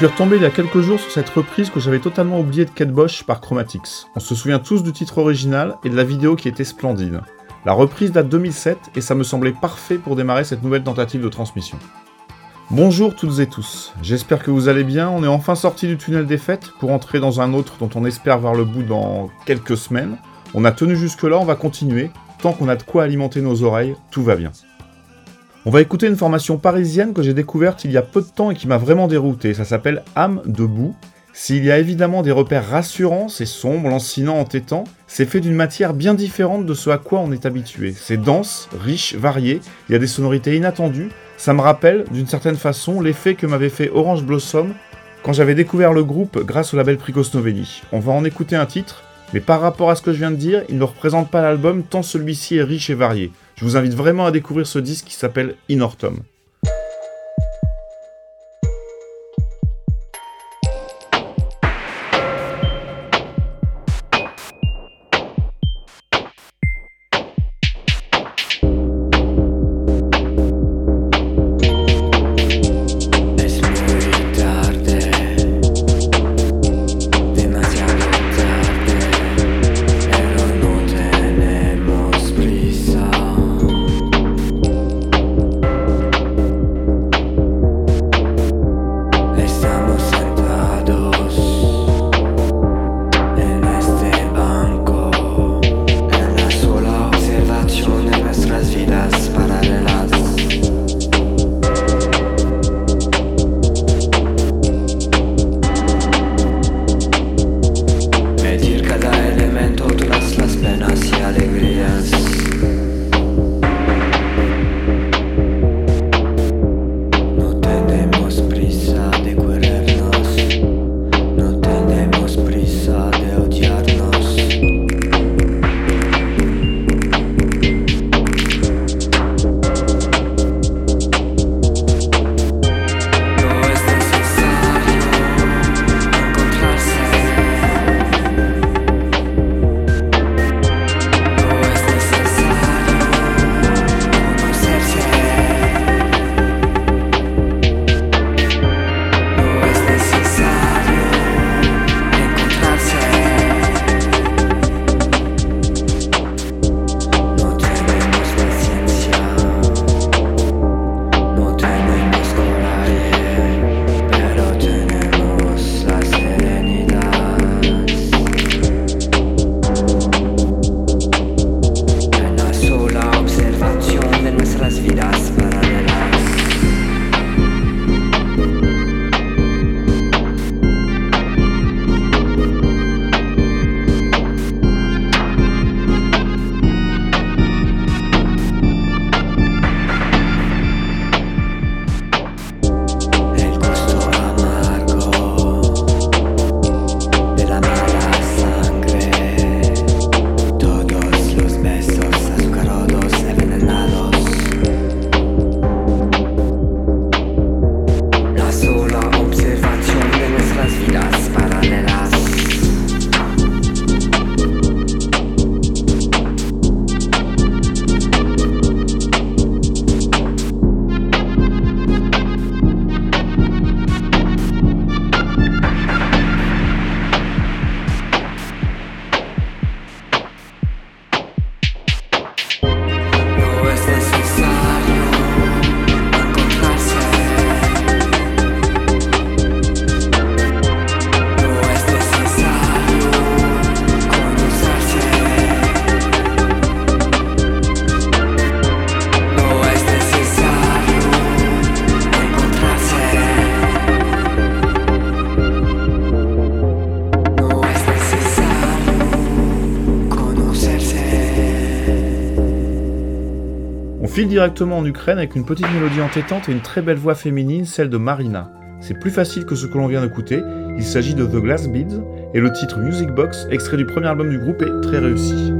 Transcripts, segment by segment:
suis retombé il y a quelques jours sur cette reprise que j'avais totalement oubliée de Kate Bosch par Chromatics. On se souvient tous du titre original et de la vidéo qui était splendide. La reprise date 2007 et ça me semblait parfait pour démarrer cette nouvelle tentative de transmission. Bonjour toutes et tous, j'espère que vous allez bien, on est enfin sorti du tunnel des fêtes pour entrer dans un autre dont on espère voir le bout dans quelques semaines. On a tenu jusque là, on va continuer, tant qu'on a de quoi alimenter nos oreilles, tout va bien. On va écouter une formation parisienne que j'ai découverte il y a peu de temps et qui m'a vraiment dérouté. Ça s'appelle Âme debout. S'il y a évidemment des repères rassurants, c'est sombre, lancinant, entêtant, c'est fait d'une matière bien différente de ce à quoi on est habitué. C'est dense, riche, varié, il y a des sonorités inattendues. Ça me rappelle, d'une certaine façon, l'effet que m'avait fait Orange Blossom quand j'avais découvert le groupe grâce au label Pricos Novelli. On va en écouter un titre, mais par rapport à ce que je viens de dire, il ne représente pas l'album tant celui-ci est riche et varié. Je vous invite vraiment à découvrir ce disque qui s'appelle Inortum. Directement en Ukraine avec une petite mélodie entêtante et une très belle voix féminine, celle de Marina. C'est plus facile que ce que l'on vient d'écouter, il s'agit de The Glass Beads, et le titre Music Box, extrait du premier album du groupe, est très réussi.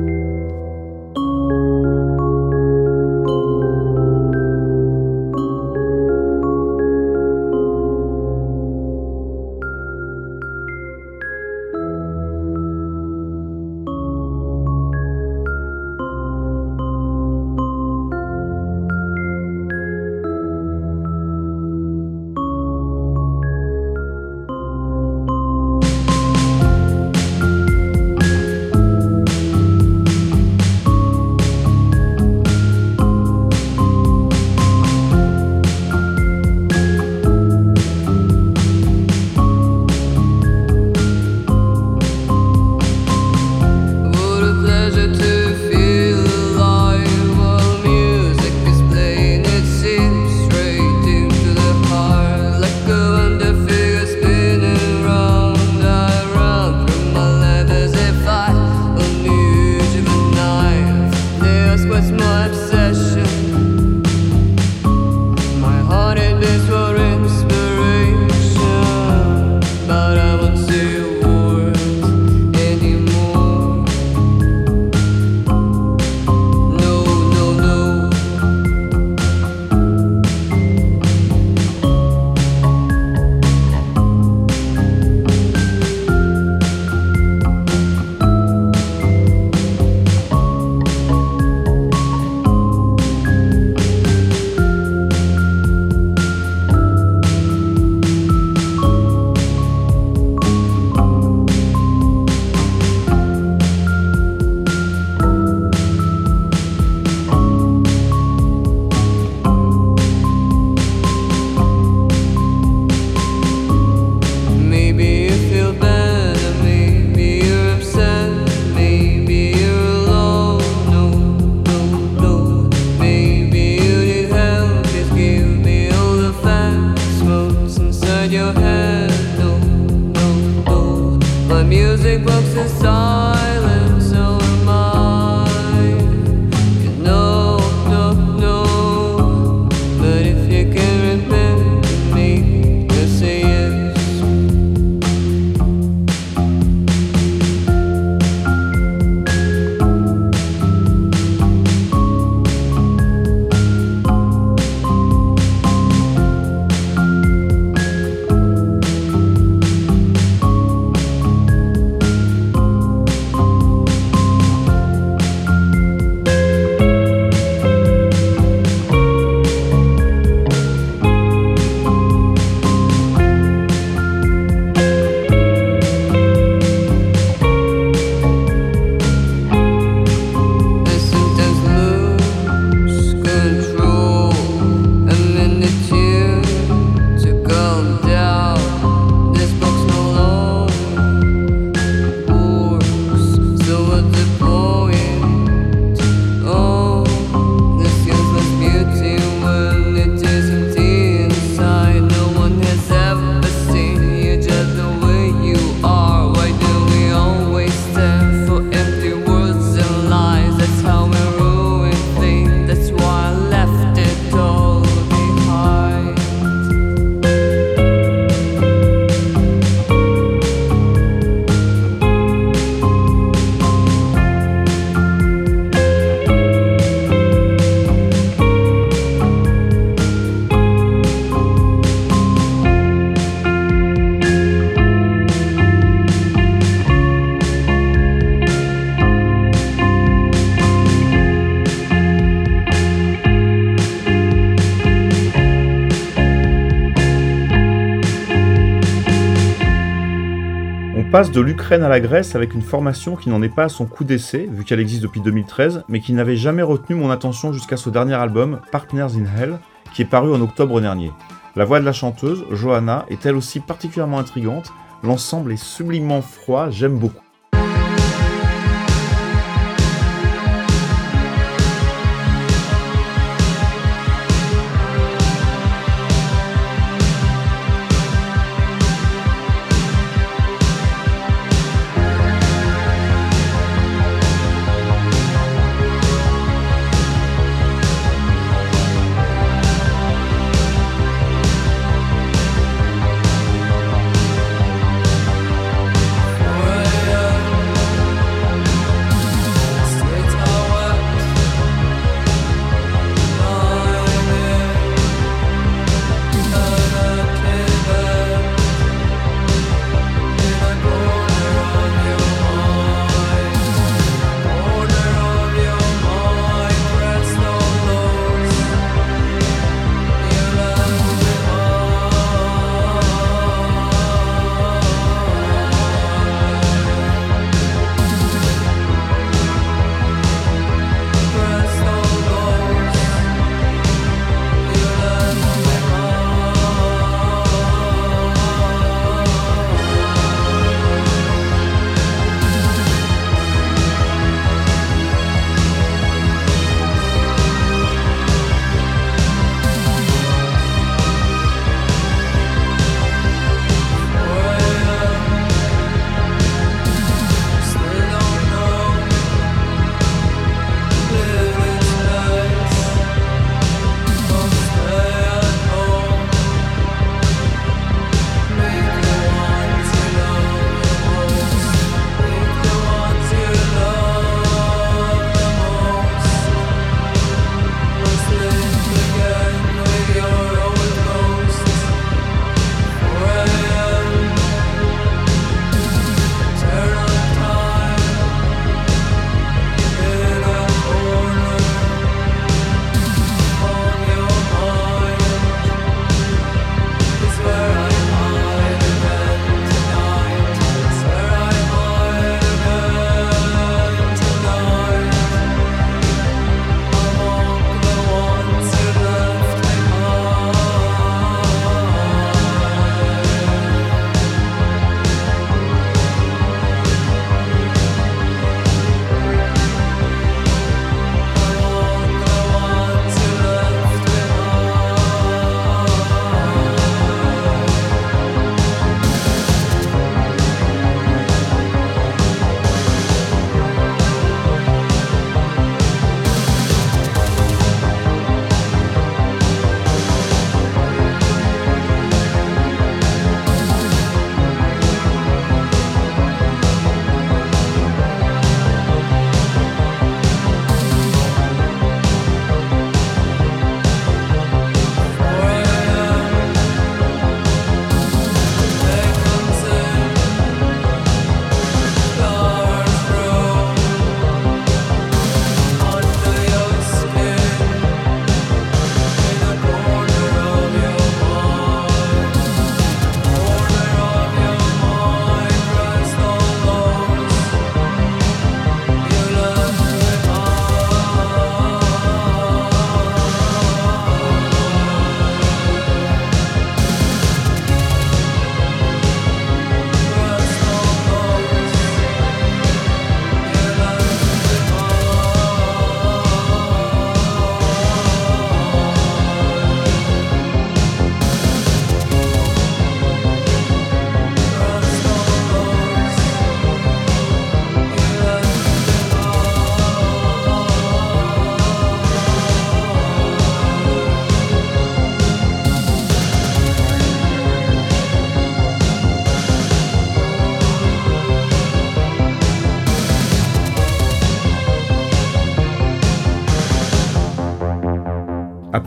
Passe de l'Ukraine à la Grèce avec une formation qui n'en est pas à son coup d'essai, vu qu'elle existe depuis 2013, mais qui n'avait jamais retenu mon attention jusqu'à ce dernier album, Partners in Hell, qui est paru en octobre dernier. La voix de la chanteuse, Johanna, est elle aussi particulièrement intrigante, l'ensemble est sublimement froid, j'aime beaucoup.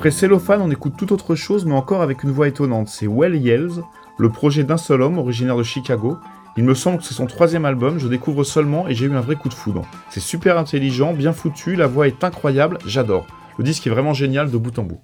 Après Cellophane, on écoute tout autre chose, mais encore avec une voix étonnante. C'est Well Yells, le projet d'un seul homme, originaire de Chicago. Il me semble que c'est son troisième album, je découvre seulement et j'ai eu un vrai coup de foudre. C'est super intelligent, bien foutu, la voix est incroyable, j'adore. Le disque est vraiment génial de bout en bout.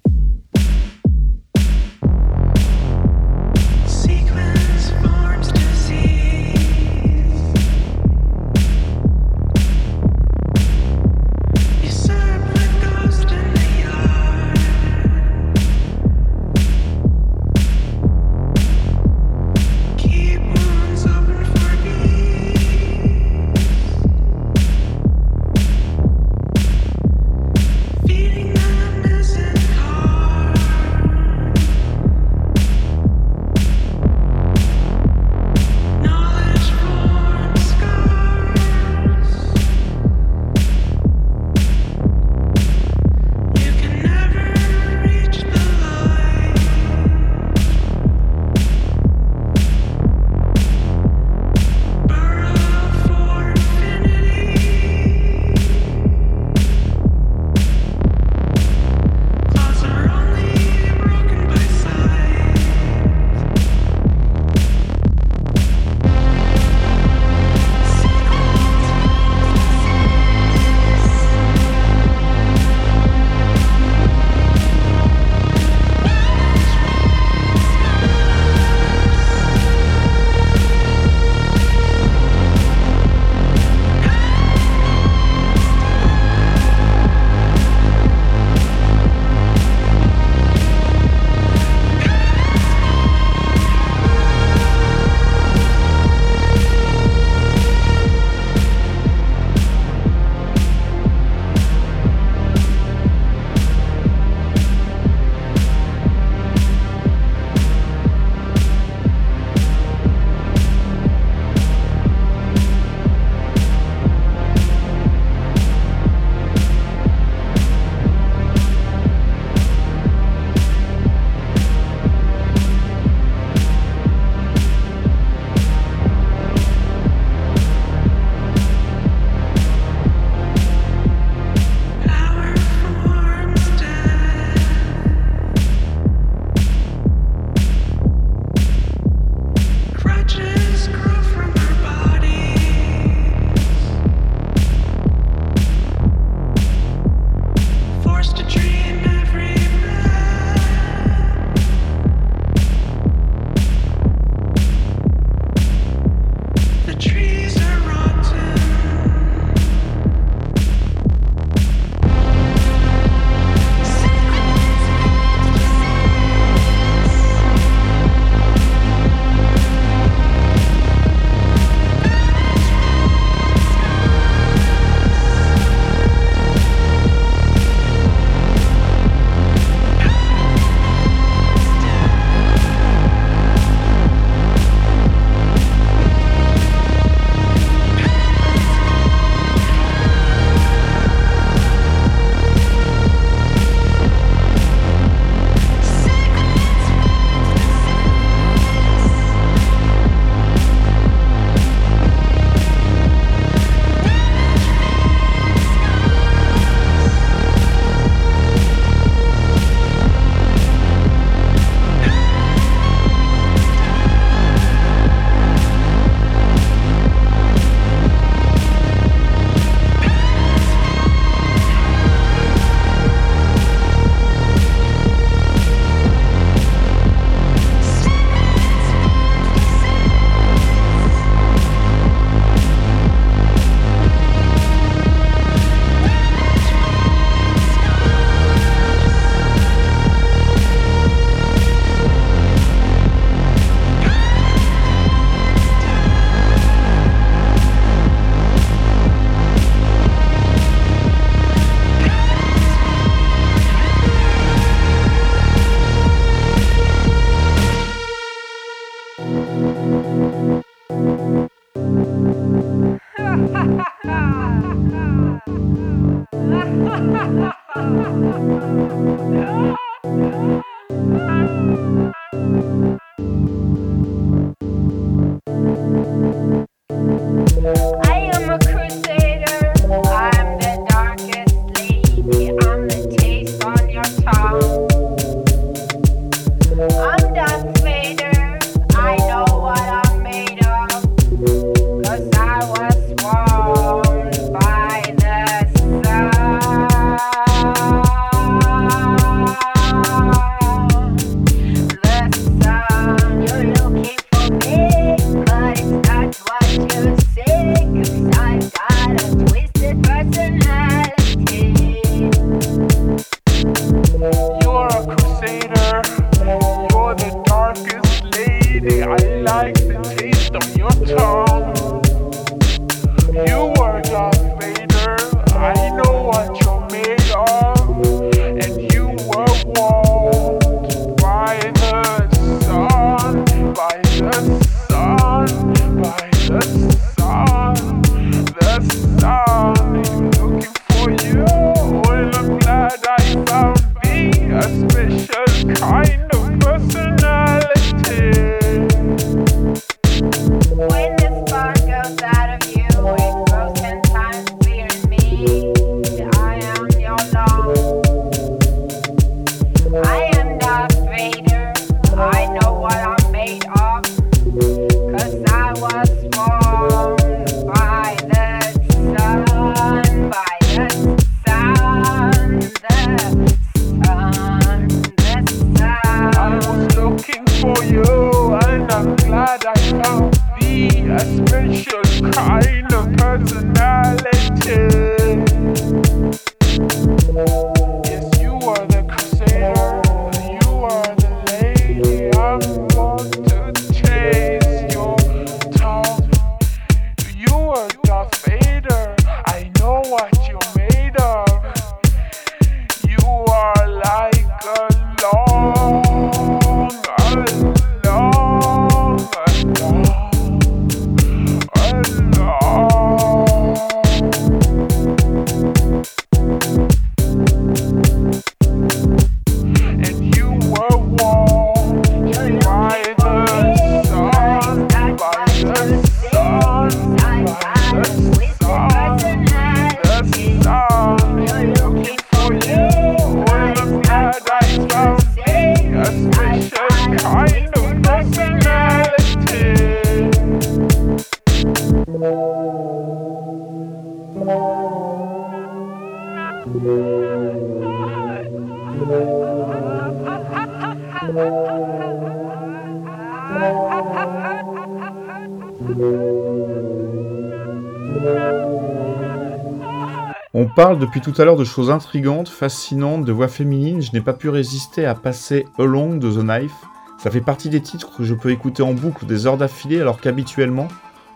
On parle depuis tout à l'heure de choses intrigantes, fascinantes, de voix féminines. Je n'ai pas pu résister à passer Along de The Knife. Ça fait partie des titres que je peux écouter en boucle des heures d'affilée, alors qu'habituellement,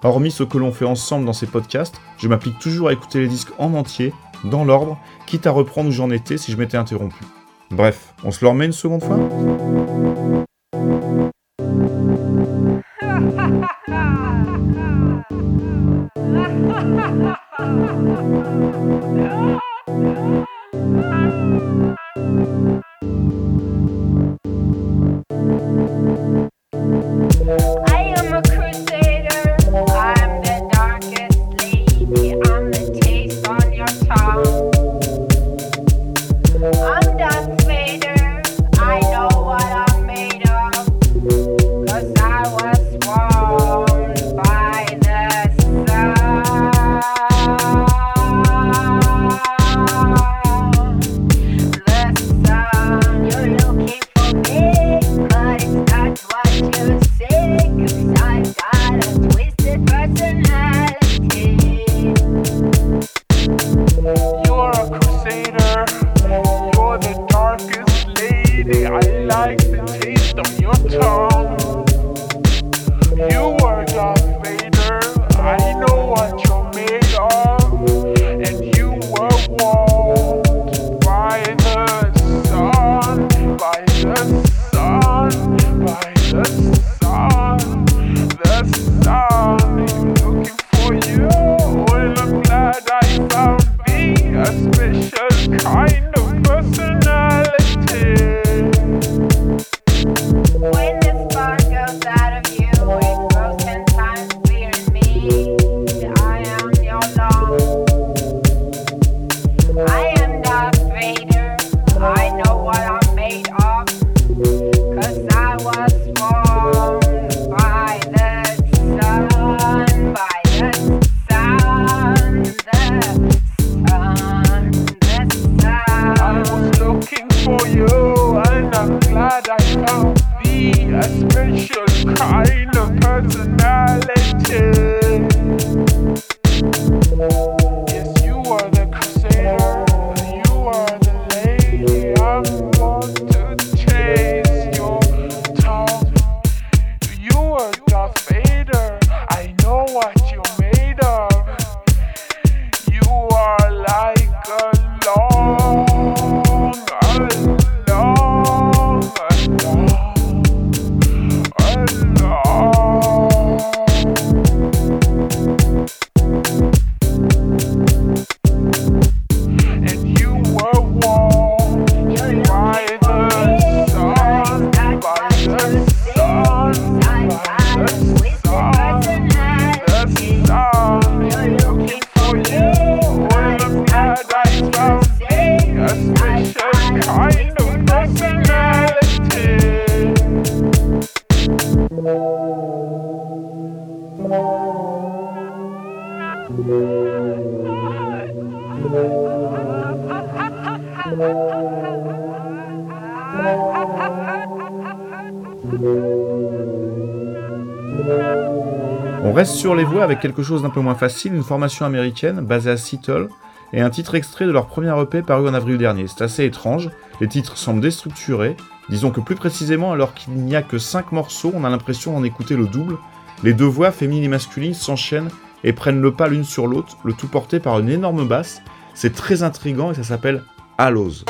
hormis ce que l'on fait ensemble dans ces podcasts, je m'applique toujours à écouter les disques en entier, dans l'ordre, quitte à reprendre où j'en étais si je m'étais interrompu. Bref, on se le remet une seconde fois? No! Sur les voix avec quelque chose d'un peu moins facile, une formation américaine basée à Seattle et un titre extrait de leur premier EP paru en avril dernier. C'est assez étrange, les titres semblent déstructurés, disons que plus précisément alors qu'il n'y a que 5 morceaux, on a l'impression d'en écouter le double. Les deux voix féminines et masculines s'enchaînent et prennent le pas l'une sur l'autre, le tout porté par une énorme basse. C'est très intrigant et ça s'appelle Hallows.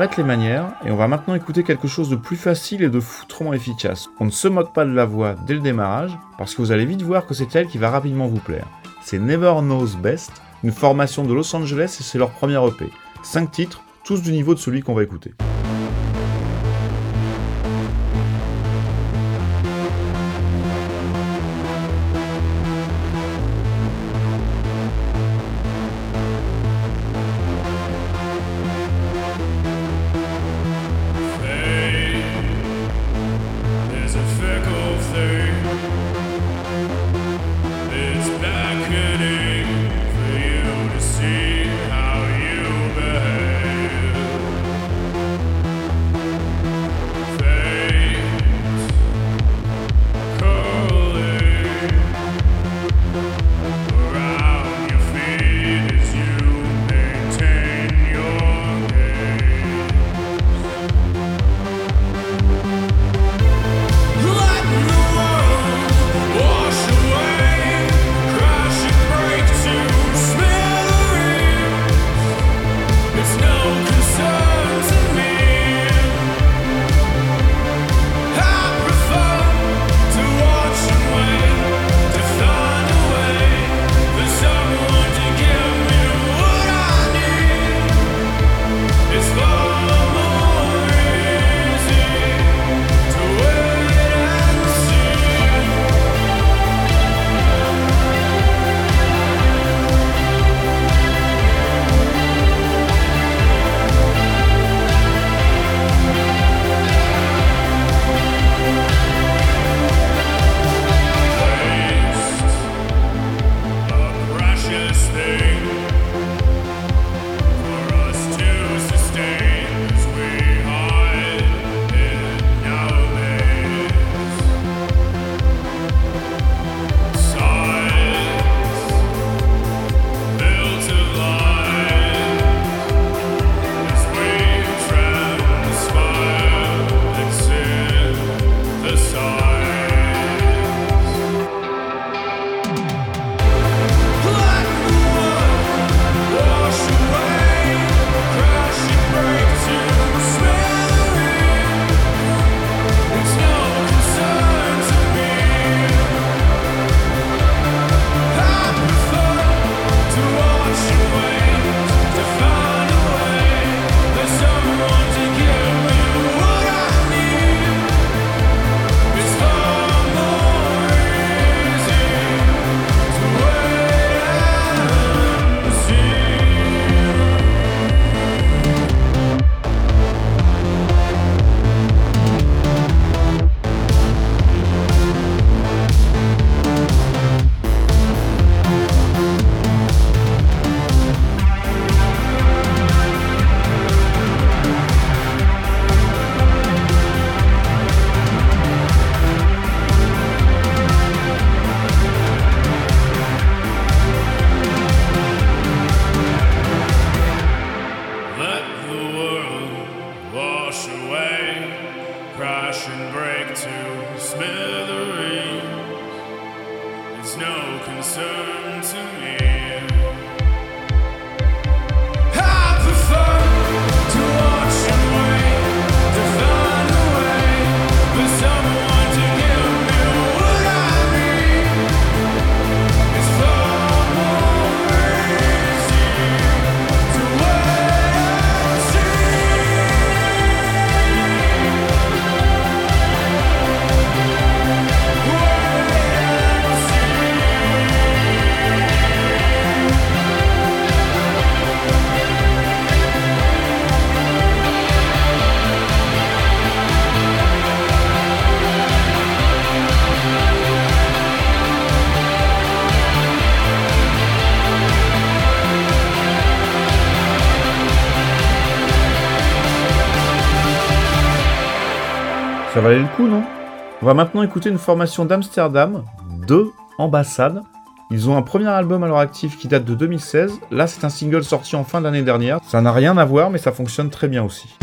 Arrête les manières et on va maintenant écouter quelque chose de plus facile et de foutrement efficace. On ne se moque pas de la voix dès le démarrage parce que vous allez vite voir que c'est elle qui va rapidement vous plaire. C'est Never Knows Best, une formation de Los Angeles et c'est leur premier EP. 5 titres, tous du niveau de celui qu'on va écouter. Ça valait le coup, non? On va maintenant écouter une formation d'Amsterdam, de Ambassade. Ils ont un premier album à leur actif qui date de 2016. Là, c'est un single sorti en fin d'année dernière. Ça n'a rien à voir, mais ça fonctionne très bien aussi.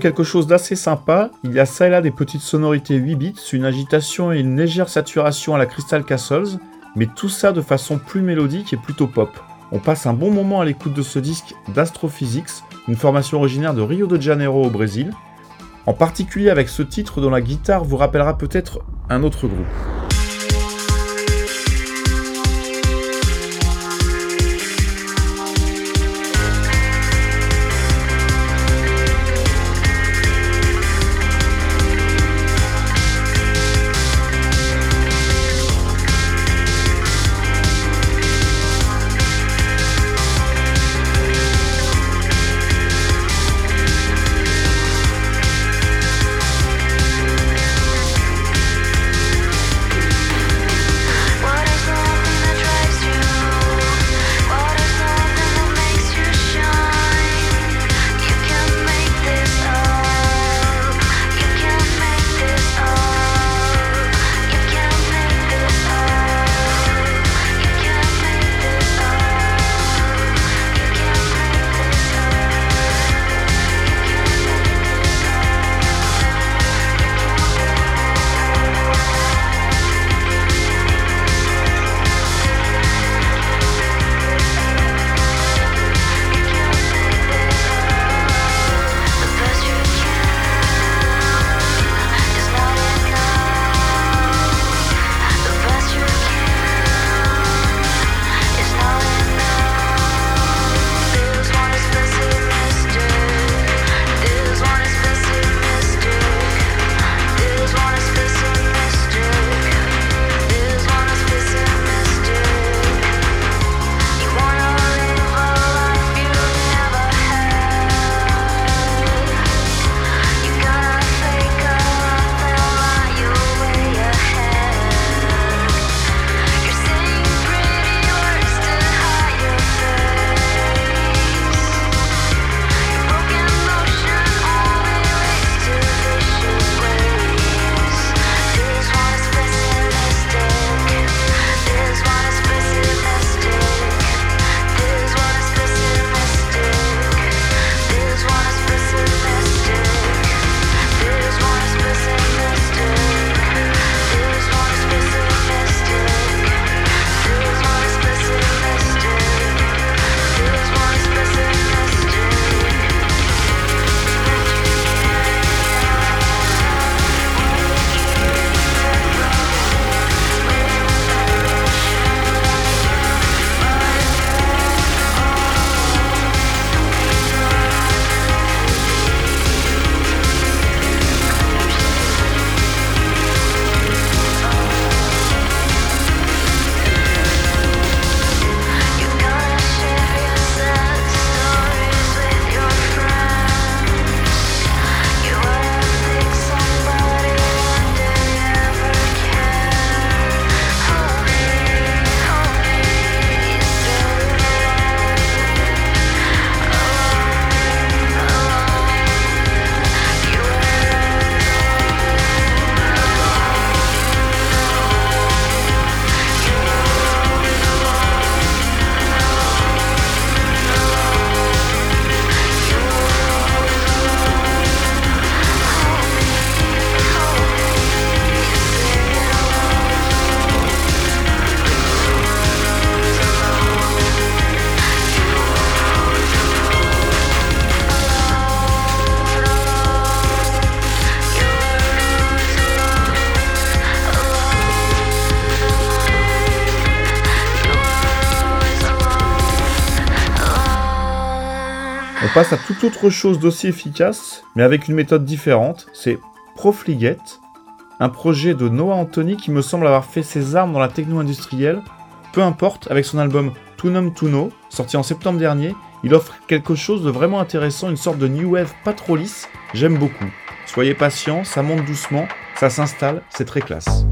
Quelque chose d'assez sympa. Il y a ça et là des petites sonorités 8 bits, une agitation et une légère saturation à la Crystal Castles, mais tout ça de façon plus mélodique et plutôt pop. On passe un bon moment à l'écoute de ce disque d'Astrophysics, une formation originaire de Rio de Janeiro au Brésil, en particulier avec ce titre dont la guitare vous rappellera peut-être un autre groupe. Passe à toute autre chose d'aussi efficace, mais avec une méthode différente, c'est Profligate, un projet de Noah Anthony qui me semble avoir fait ses armes dans la techno industrielle. Peu importe, avec son album Tunum Tuno, sorti en septembre dernier, il offre quelque chose de vraiment intéressant, une sorte de new wave pas trop lisse, j'aime beaucoup. Soyez patients, ça monte doucement, ça s'installe, c'est très classe.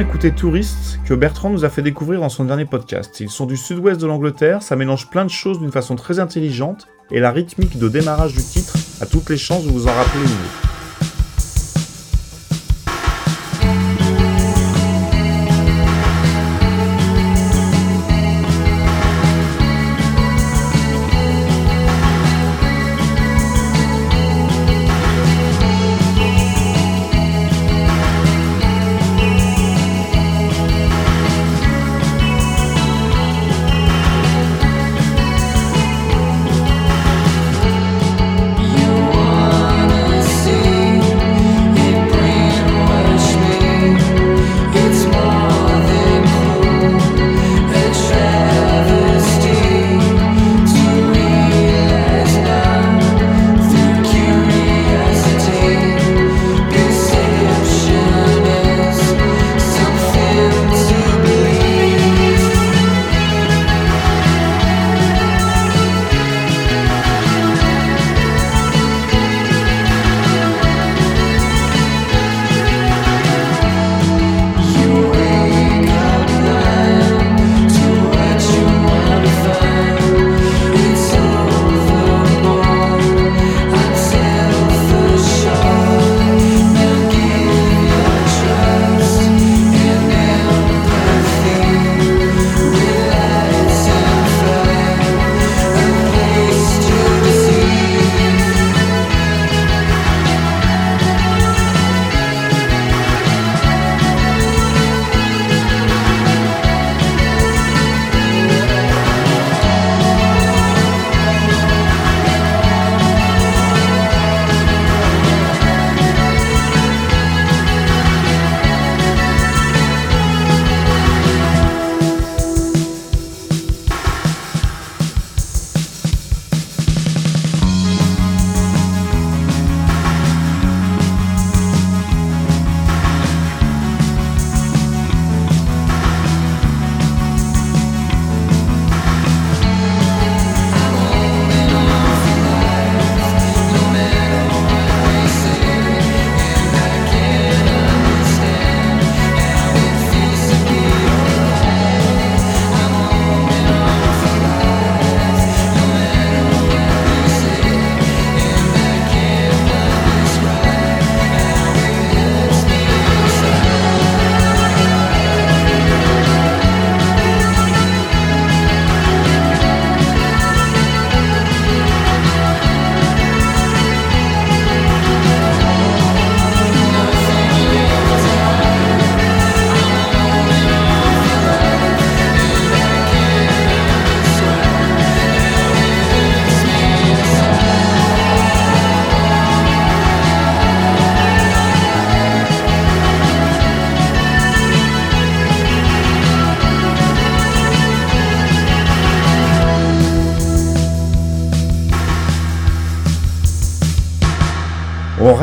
Écouter Tourist que Bertrand nous a fait découvrir dans son dernier podcast. Ils sont du sud-ouest de l'Angleterre, ça mélange plein de choses d'une façon très intelligente et la rythmique de démarrage du titre a toutes les chances de vous en rappeler une.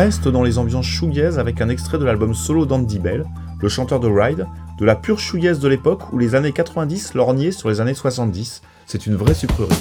Reste dans les ambiances shoegaze avec un extrait de l'album solo d'Andy Bell, le chanteur de Ride, de la pure shoegaze de l'époque où les années 90 lorgnaient sur les années 70. C'est une vraie sucrerie.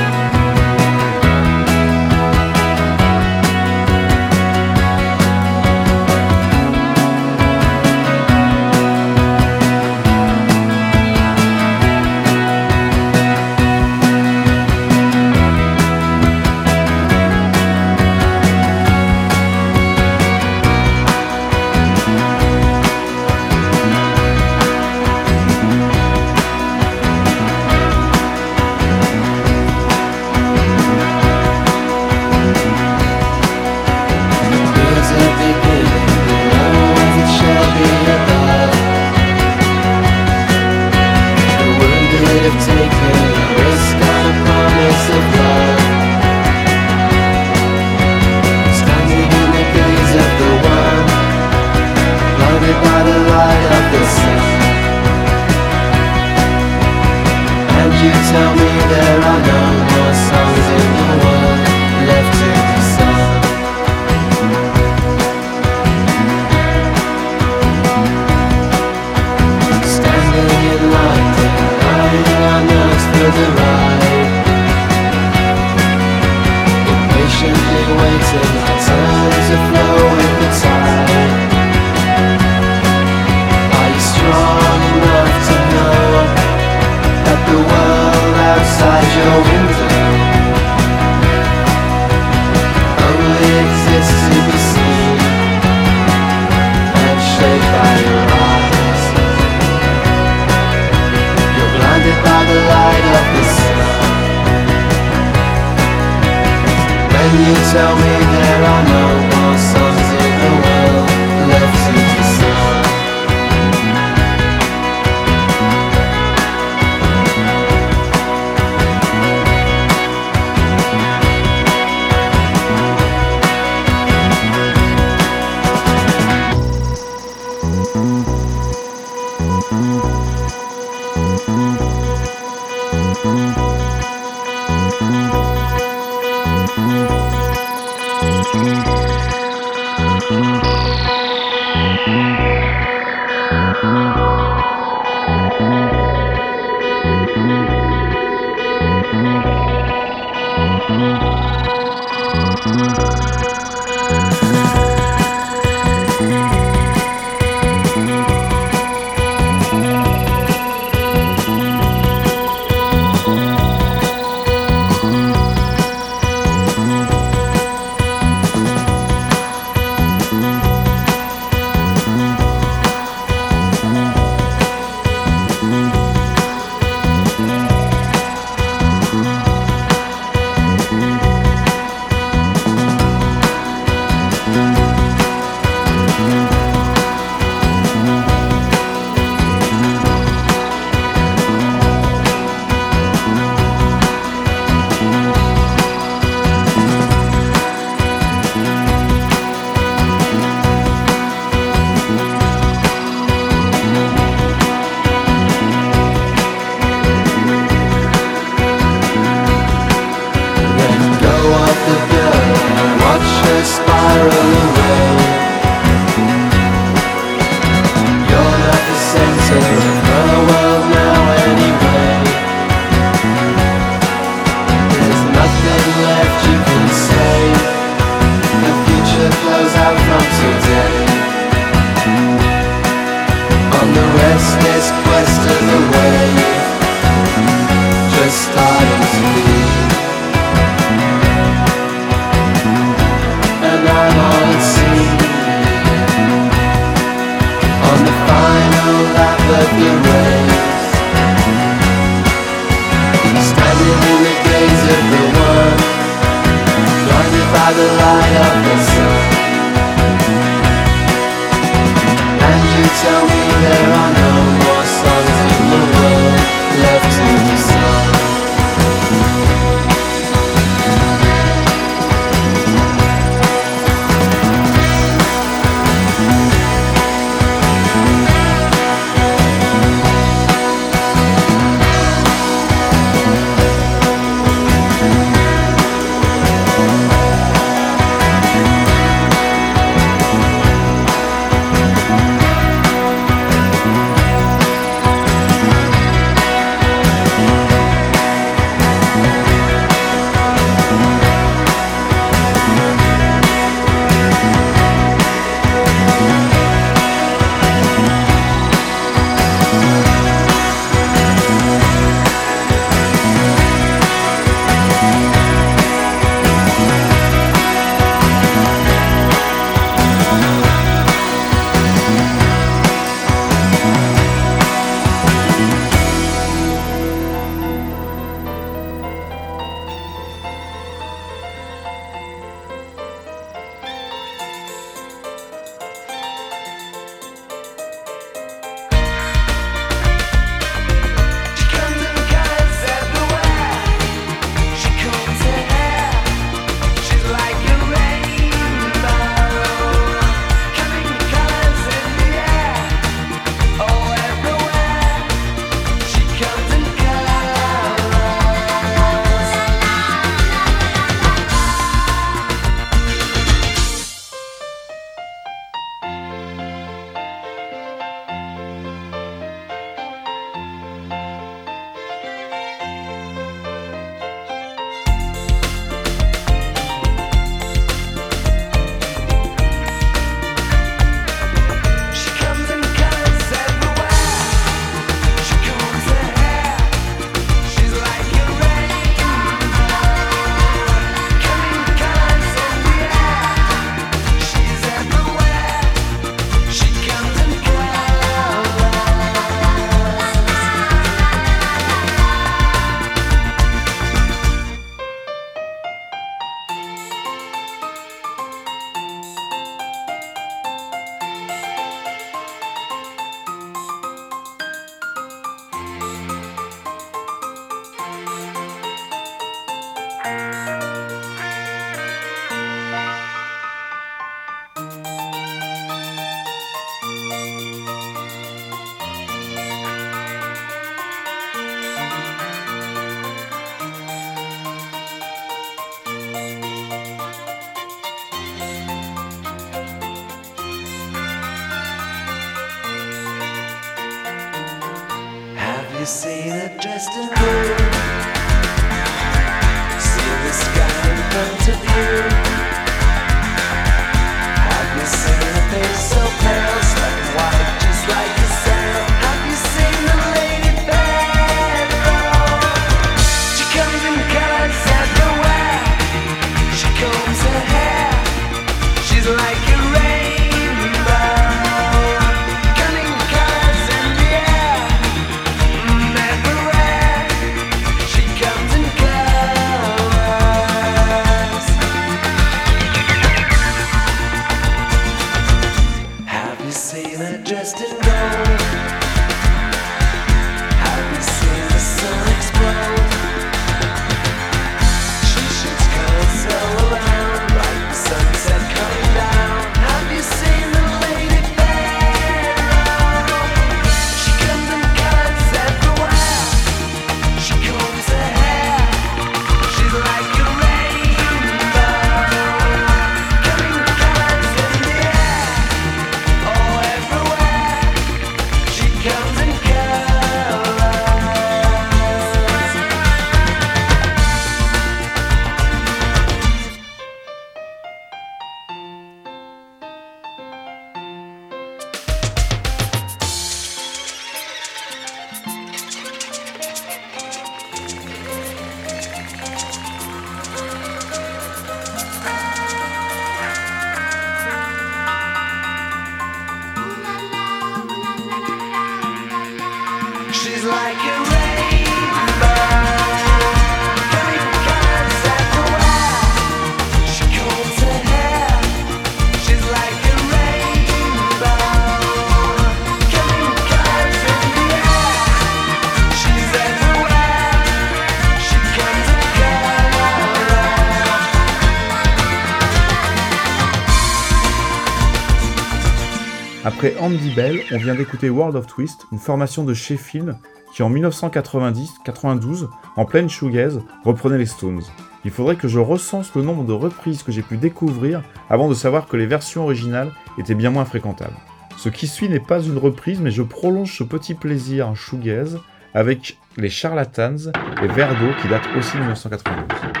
On vient d'écouter World of Twist, une formation de Sheffield qui en 1990-92, en pleine shoegaze, reprenait les Stones. Il faudrait que je recense le nombre de reprises que j'ai pu découvrir avant de savoir que les versions originales étaient bien moins fréquentables. Ce qui suit n'est pas une reprise, mais je prolonge ce petit plaisir en shoegaze avec les Charlatans et Verdo qui datent aussi de 1992.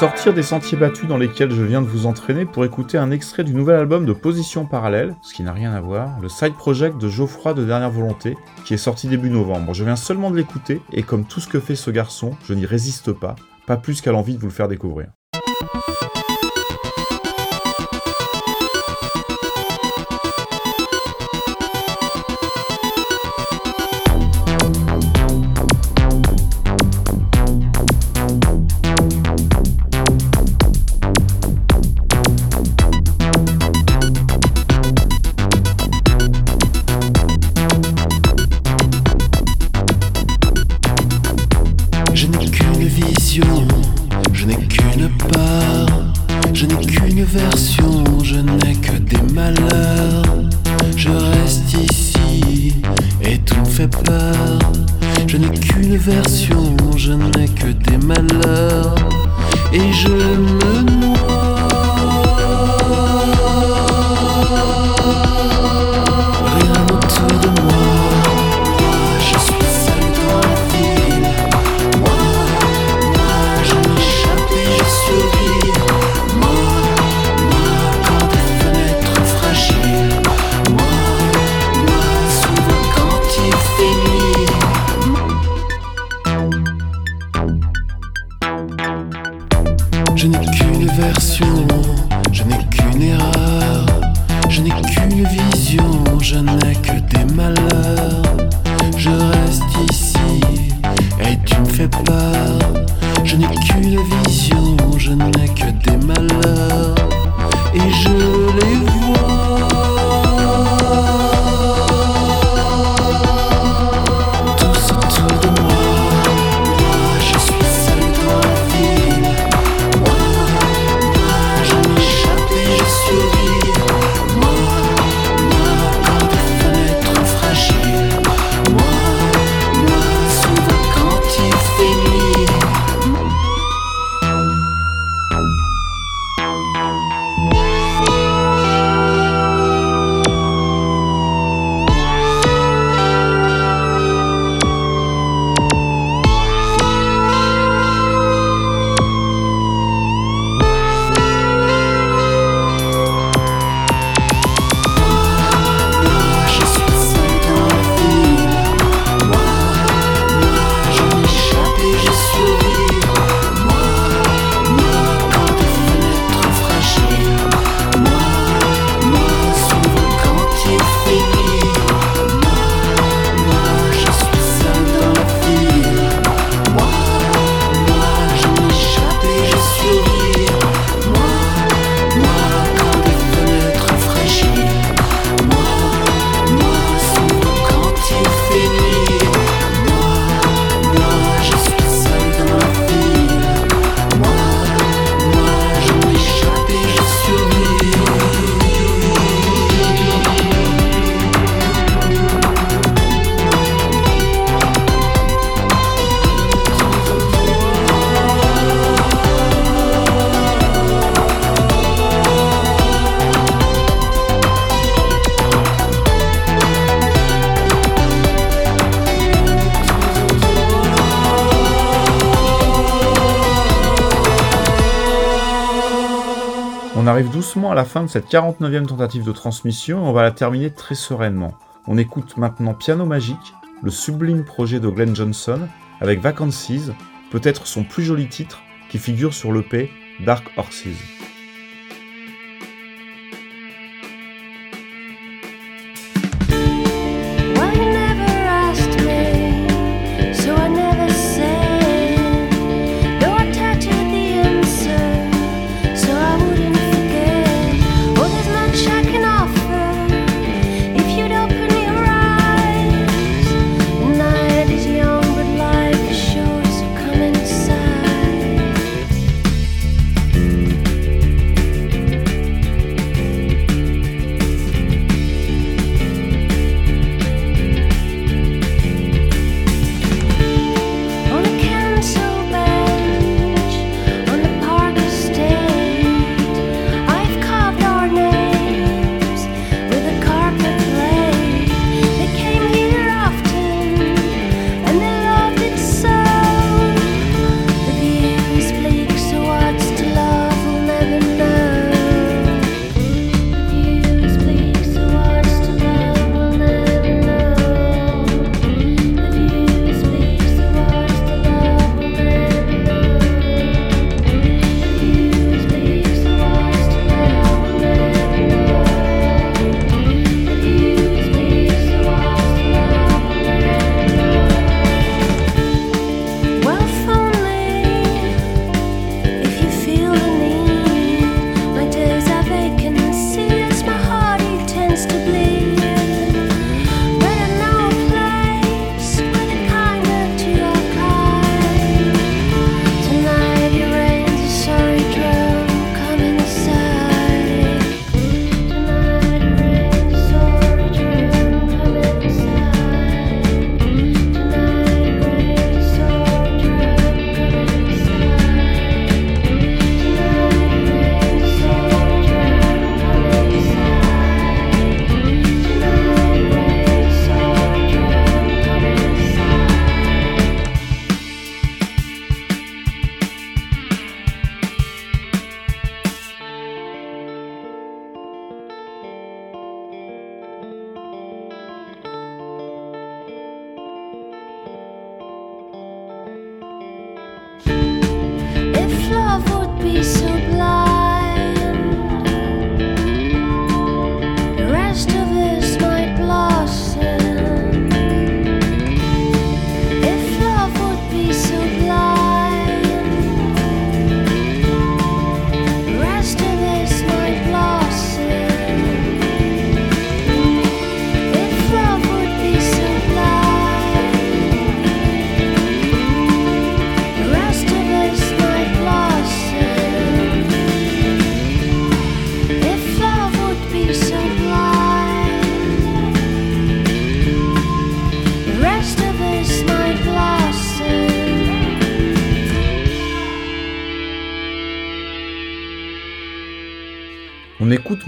sortir des sentiers battus dans lesquels je viens de vous entraîner pour écouter un extrait du nouvel album de Position Parallèle, ce qui n'a rien à voir, le side project de Geoffroy de Dernière Volonté, qui est sorti début novembre. Je viens seulement de l'écouter, et comme tout ce que fait ce garçon, je n'y résiste pas, pas plus qu'à l'envie de vous le faire découvrir. doucement à la fin de cette 49e tentative de transmission et on va la terminer très sereinement. On écoute maintenant Piano Magique, le sublime projet de Glenn Johnson, avec Vacancies, peut-être son plus joli titre qui figure sur l'EP Dark Horses.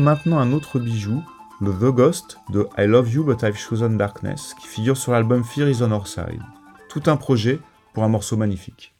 Maintenant un autre bijou, le The Ghost de I Love You But I've Chosen Darkness, qui figure sur l'album Fear Is On Our Side. Tout un projet pour un morceau magnifique.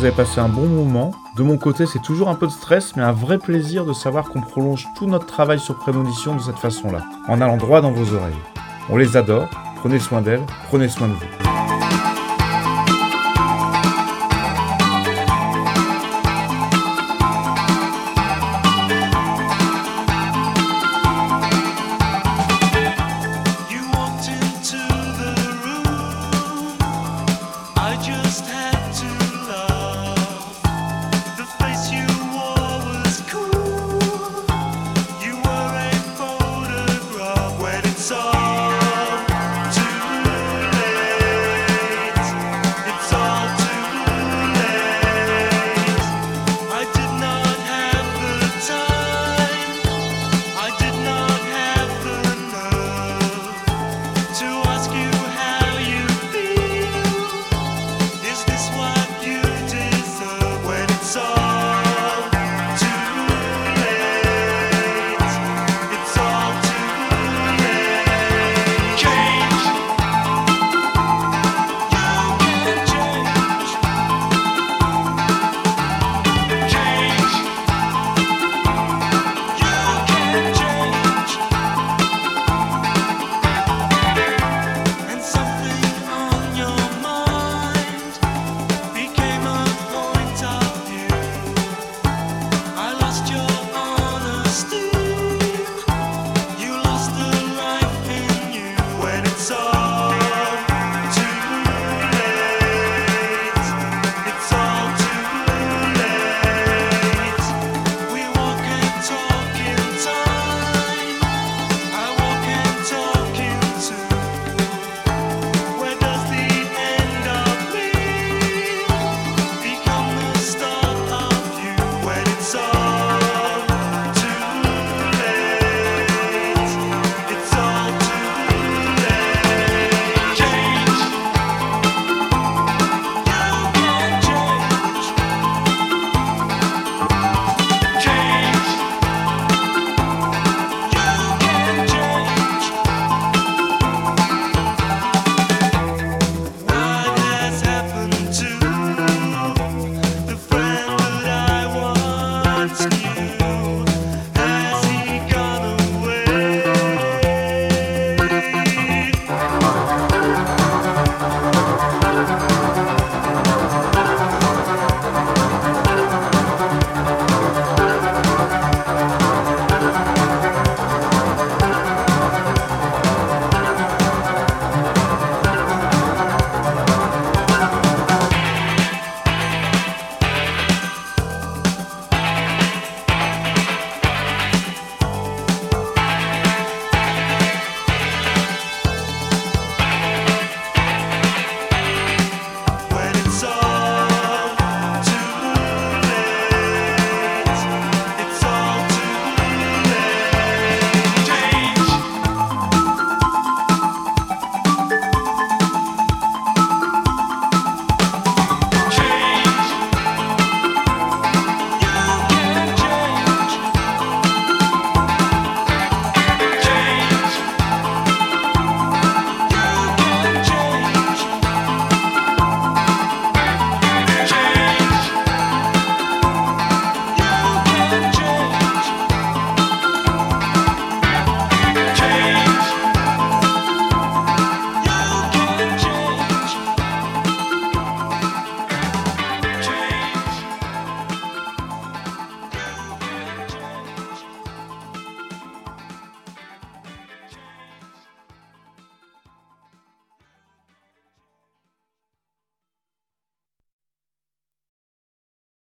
Vous avez passé un bon moment. De mon côté, c'est toujours un peu de stress, mais un vrai plaisir de savoir qu'on prolonge tout notre travail sur Prémonition de cette façon-là, en allant droit dans vos oreilles. On les adore, prenez soin d'elles, prenez soin de vous.